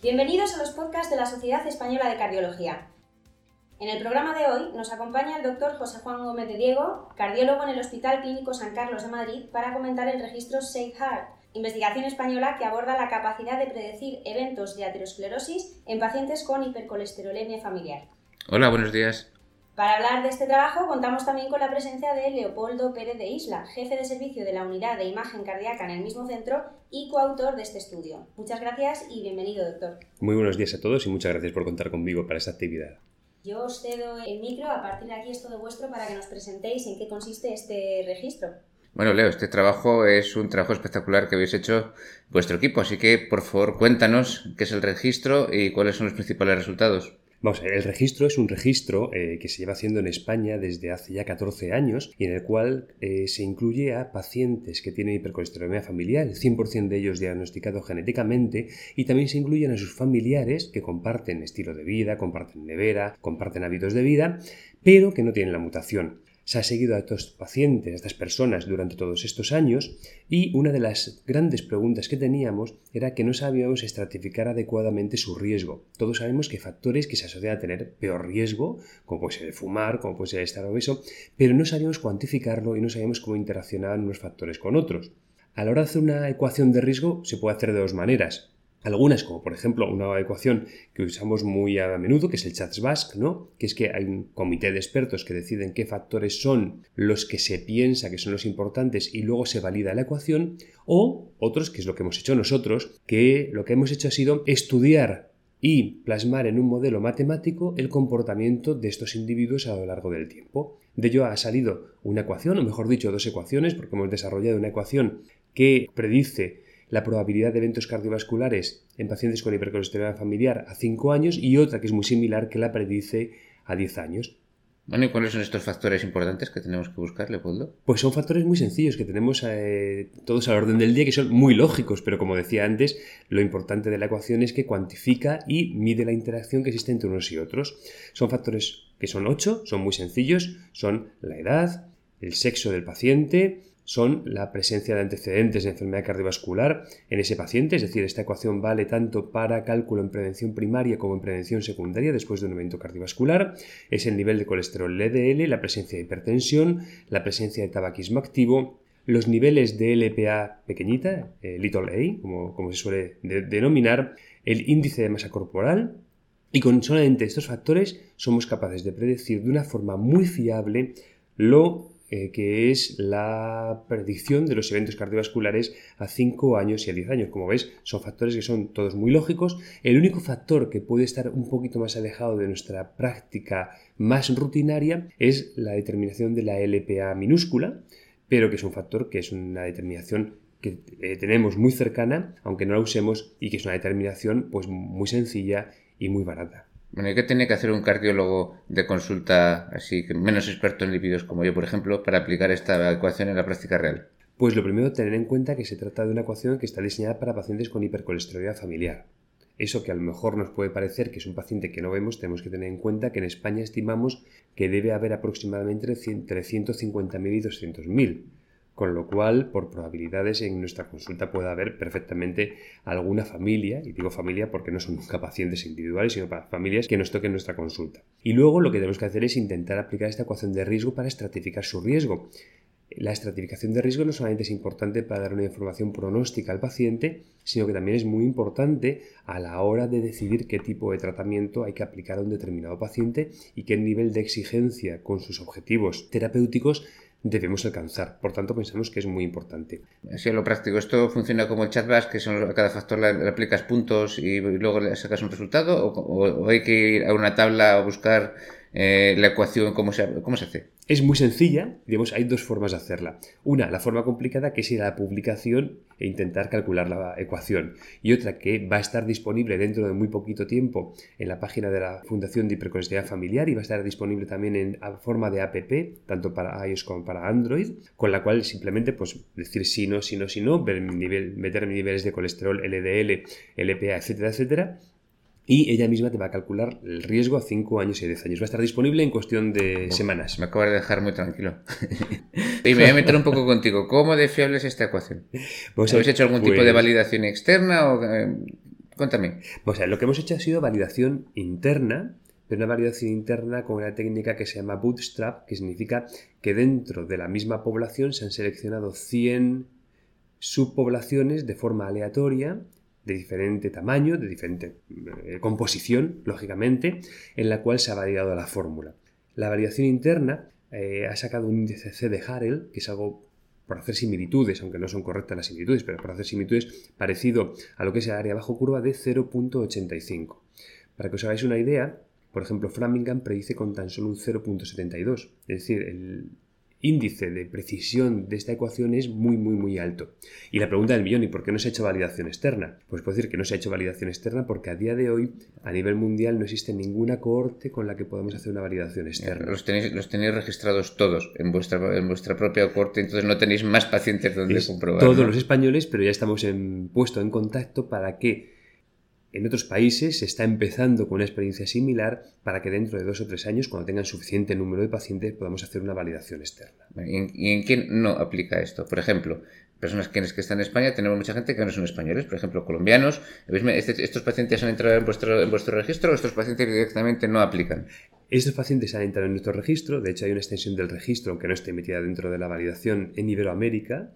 Bienvenidos a los podcasts de la Sociedad Española de Cardiología. En el programa de hoy nos acompaña el doctor José Juan Gómez de Diego, cardiólogo en el Hospital Clínico San Carlos de Madrid, para comentar el registro Safe Heart, investigación española que aborda la capacidad de predecir eventos de aterosclerosis en pacientes con hipercolesterolemia familiar. Hola, buenos días. Para hablar de este trabajo contamos también con la presencia de Leopoldo Pérez de Isla, jefe de servicio de la unidad de imagen cardíaca en el mismo centro y coautor de este estudio. Muchas gracias y bienvenido, doctor. Muy buenos días a todos y muchas gracias por contar conmigo para esta actividad. Yo os cedo el micro, a partir de aquí es todo vuestro para que nos presentéis en qué consiste este registro. Bueno, Leo, este trabajo es un trabajo espectacular que habéis hecho vuestro equipo, así que por favor cuéntanos qué es el registro y cuáles son los principales resultados. Vamos el registro es un registro eh, que se lleva haciendo en España desde hace ya 14 años y en el cual eh, se incluye a pacientes que tienen hipercolesterolemia familiar, el 100% de ellos diagnosticados genéticamente, y también se incluyen a sus familiares que comparten estilo de vida, comparten nevera, comparten hábitos de vida, pero que no tienen la mutación se ha seguido a estos pacientes, a estas personas durante todos estos años y una de las grandes preguntas que teníamos era que no sabíamos estratificar adecuadamente su riesgo. Todos sabemos que hay factores que se asocian a tener peor riesgo, como puede ser el fumar, como puede ser estar obeso, pero no sabíamos cuantificarlo y no sabíamos cómo interaccionaban unos factores con otros. A la hora de hacer una ecuación de riesgo se puede hacer de dos maneras. Algunas, como por ejemplo una ecuación que usamos muy a menudo, que es el CHATS-BASC, ¿no? que es que hay un comité de expertos que deciden qué factores son los que se piensa que son los importantes y luego se valida la ecuación, o otros, que es lo que hemos hecho nosotros, que lo que hemos hecho ha sido estudiar y plasmar en un modelo matemático el comportamiento de estos individuos a lo largo del tiempo. De ello ha salido una ecuación, o mejor dicho, dos ecuaciones, porque hemos desarrollado una ecuación que predice la probabilidad de eventos cardiovasculares en pacientes con hipercolesterolemia familiar a 5 años y otra que es muy similar que la predice a 10 años. Bueno, ¿y cuáles son estos factores importantes que tenemos que buscar, Leopoldo? Pues son factores muy sencillos que tenemos eh, todos al orden del día, que son muy lógicos, pero como decía antes, lo importante de la ecuación es que cuantifica y mide la interacción que existe entre unos y otros. Son factores que son 8, son muy sencillos, son la edad, el sexo del paciente, son la presencia de antecedentes de enfermedad cardiovascular en ese paciente, es decir, esta ecuación vale tanto para cálculo en prevención primaria como en prevención secundaria después de un evento cardiovascular, es el nivel de colesterol LDL, la presencia de hipertensión, la presencia de tabaquismo activo, los niveles de LPA pequeñita, eh, little a, como, como, se suele denominar, el índice de masa corporal, y con solamente estos factores somos capaces de predecir de una forma muy fiable lo eh, que es la predicción de los eventos cardiovasculares a 5 años y a 10 años. Como ves, son factores que son todos muy lógicos. El único factor que puede estar un poquito más alejado de nuestra práctica más rutinaria es la determinación de la LPA minúscula, pero que es un factor que es una determinación que eh, tenemos muy cercana, aunque no la usemos, y que es una determinación pues muy sencilla y muy barata. Bueno, ¿y qué tiene que hacer un cardiólogo de consulta así, menos experto en lípidos como yo, por ejemplo, para aplicar esta ecuación en la práctica real? Pues lo primero, tener en cuenta que se trata de una ecuación que está diseñada para pacientes con hipercolesterolemia familiar. Eso que a lo mejor nos puede parecer que es un paciente que no vemos, tenemos que tener en cuenta que en España estimamos que debe haber aproximadamente entre 150.000 y 200.000 con lo cual, por probabilidades, en nuestra consulta puede haber perfectamente alguna familia, y digo familia porque no son nunca pacientes individuales, sino para familias que nos toquen nuestra consulta. Y luego lo que tenemos que hacer es intentar aplicar esta ecuación de riesgo para estratificar su riesgo. La estratificación de riesgo no solamente es importante para dar una información pronóstica al paciente, sino que también es muy importante a la hora de decidir qué tipo de tratamiento hay que aplicar a un determinado paciente y qué nivel de exigencia con sus objetivos terapéuticos debemos alcanzar. Por tanto, pensamos que es muy importante. Así a lo práctico, ¿esto funciona como el chatbot, que son, a cada factor le, aplicas puntos y, luego le sacas un resultado? ¿O, hay que ir a una tabla a buscar eh, la ecuación? ¿cómo se, ¿Cómo se hace? Es muy sencilla, digamos, hay dos formas de hacerla. Una, la forma complicada, que es ir a la publicación e intentar calcular la ecuación. Y otra, que va a estar disponible dentro de muy poquito tiempo en la página de la Fundación de Hipercolesterolemia Familiar y va a estar disponible también en forma de app, tanto para iOS como para Android, con la cual simplemente pues decir si no, si no, si no, ver mi nivel, meter niveles de colesterol, LDL, LPA, etcétera, etcétera, y ella misma te va a calcular el riesgo a 5 años y 10 años. Va a estar disponible en cuestión de semanas. Me acabas de dejar muy tranquilo. y me voy a meter un poco contigo. ¿Cómo de fiable es esta ecuación? Pues, ¿Habéis hecho algún tipo de pues validación externa? O, eh, Cuéntame. O sea, lo que hemos hecho ha sido validación interna, pero una validación interna con una técnica que se llama bootstrap, que significa que dentro de la misma población se han seleccionado 100 subpoblaciones de forma aleatoria de diferente tamaño, de diferente eh, composición, lógicamente, en la cual se ha validado la fórmula. La variación interna eh, ha sacado un índice C de Harrell, que es algo por hacer similitudes, aunque no son correctas las similitudes, pero por hacer similitudes parecido a lo que es el área bajo curva de 0.85. Para que os hagáis una idea, por ejemplo, Framingham predice con tan solo un 0.72, es decir, el, índice de precisión de esta ecuación es muy, muy, muy alto. Y la pregunta del millón, ¿y por qué no se ha hecho validación externa? Pues puedo decir que no se ha hecho validación externa porque a día de hoy, a nivel mundial, no existe ninguna cohorte con la que podamos hacer una validación externa. Los tenéis, los tenéis registrados todos en vuestra, en vuestra propia cohorte, entonces no tenéis más pacientes donde comprobar. Todos los españoles, pero ya estamos en, puesto en contacto para que en otros países se está empezando con una experiencia similar para que dentro de dos o tres años, cuando tengan suficiente número de pacientes, podamos hacer una validación externa. ¿Y en, quién no aplica esto? Por ejemplo, personas que están en España, tenemos mucha gente que no son españoles, por ejemplo, colombianos. Este, ¿Estos pacientes han entrado en vuestro, en vuestro registro o estos pacientes directamente no aplican? Estos pacientes han entrado en nuestro registro, de hecho hay una extensión del registro, aunque no esté metida dentro de la validación en Iberoamérica,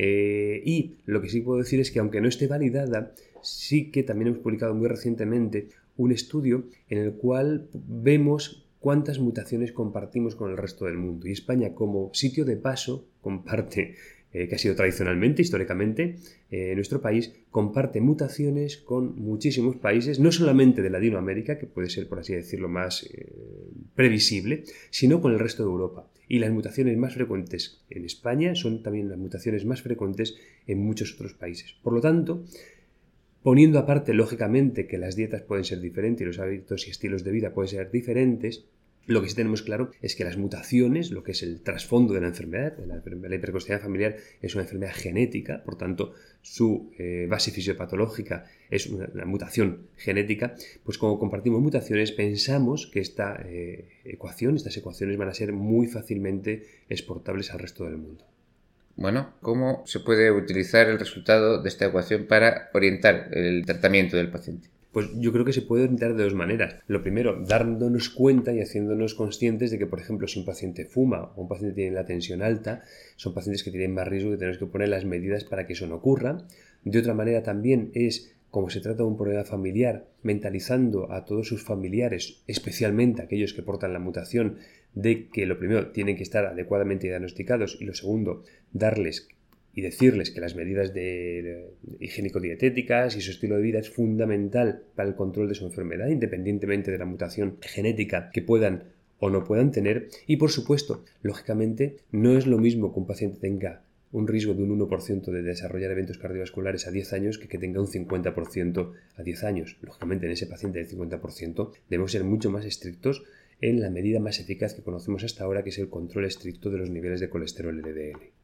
eh, y lo que sí puedo decir es que aunque no esté validada, sí que también hemos publicado muy recientemente un estudio en el cual vemos cuántas mutaciones compartimos con el resto del mundo. Y España como sitio de paso comparte, eh, que ha sido tradicionalmente, históricamente, eh, nuestro país comparte mutaciones con muchísimos países, no solamente de Latinoamérica, que puede ser, por así decirlo, más previsible, sino con el resto de Europa. Y las mutaciones más frecuentes en España son también las mutaciones más frecuentes en muchos otros países. Por lo tanto, poniendo aparte, lógicamente, que las dietas pueden ser diferentes y los hábitos y estilos de vida pueden ser diferentes, lo que sí tenemos claro es que las mutaciones, lo que es el trasfondo de la enfermedad, la, la familiar es una enfermedad genética, por tanto su eh, base fisiopatológica es una, mutación genética, pues como compartimos mutaciones pensamos que esta eh, ecuación, estas ecuaciones van a ser muy fácilmente exportables al resto del mundo. Bueno, ¿cómo se puede utilizar el resultado de esta ecuación para orientar el tratamiento del paciente? Pues yo creo que se puede orientar de dos maneras. Lo primero, dándonos cuenta y haciéndonos conscientes de que, por ejemplo, si un paciente fuma o un paciente tiene la tensión alta, son pacientes que tienen más riesgo de tener que poner las medidas para que eso no ocurra. De otra manera también es como se trata de un problema familiar, mentalizando a todos sus familiares, especialmente aquellos que portan la mutación, de que lo primero tienen que estar adecuadamente diagnosticados y lo segundo, darles y decirles que las medidas de, higiénico-dietéticas y su estilo de vida es fundamental para el control de su enfermedad, independientemente de la mutación genética que puedan o no puedan tener. Y por supuesto, lógicamente, no es lo mismo que un paciente tenga un riesgo de un 1% de desarrollar eventos cardiovasculares a 10 años que que tenga un 50% a 10 años. Lógicamente, en ese paciente del 50% debemos ser mucho más estrictos en la medida más eficaz que conocemos hasta ahora, que es el control estricto de los niveles de colesterol LDL.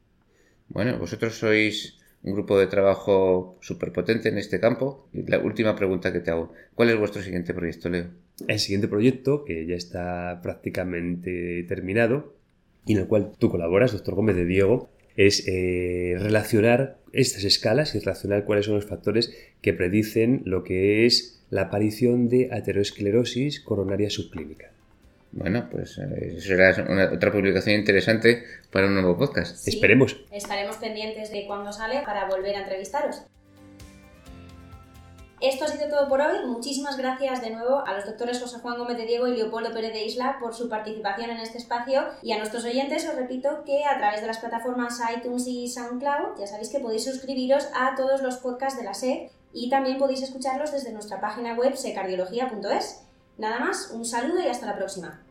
Bueno, vosotros sois un grupo de trabajo súper potente en este campo. Y la última pregunta que te hago, ¿cuál es vuestro siguiente proyecto, Leo? El siguiente proyecto, que ya está prácticamente terminado, y en el cual tú colaboras, doctor Gómez de Diego, es eh, relacionar estas escalas y relacionar cuáles son los factores que predicen lo que es la aparición de aterosclerosis coronaria subclínica. Bueno, pues eh, será otra publicación interesante para un nuevo podcast. Esperemos. Estaremos pendientes de cuándo sale para volver a entrevistaros. Esto ha sido todo por hoy. Muchísimas gracias de nuevo a los doctores José Juan Gómez de Diego y Leopoldo Pérez de Isla por su participación en este espacio y a nuestros oyentes os repito que a través de las plataformas iTunes y SoundCloud ya sabéis que podéis suscribiros a todos los podcasts de la SEC y también podéis escucharlos desde nuestra página web secardiología.es. Nada más, un saludo y hasta la próxima.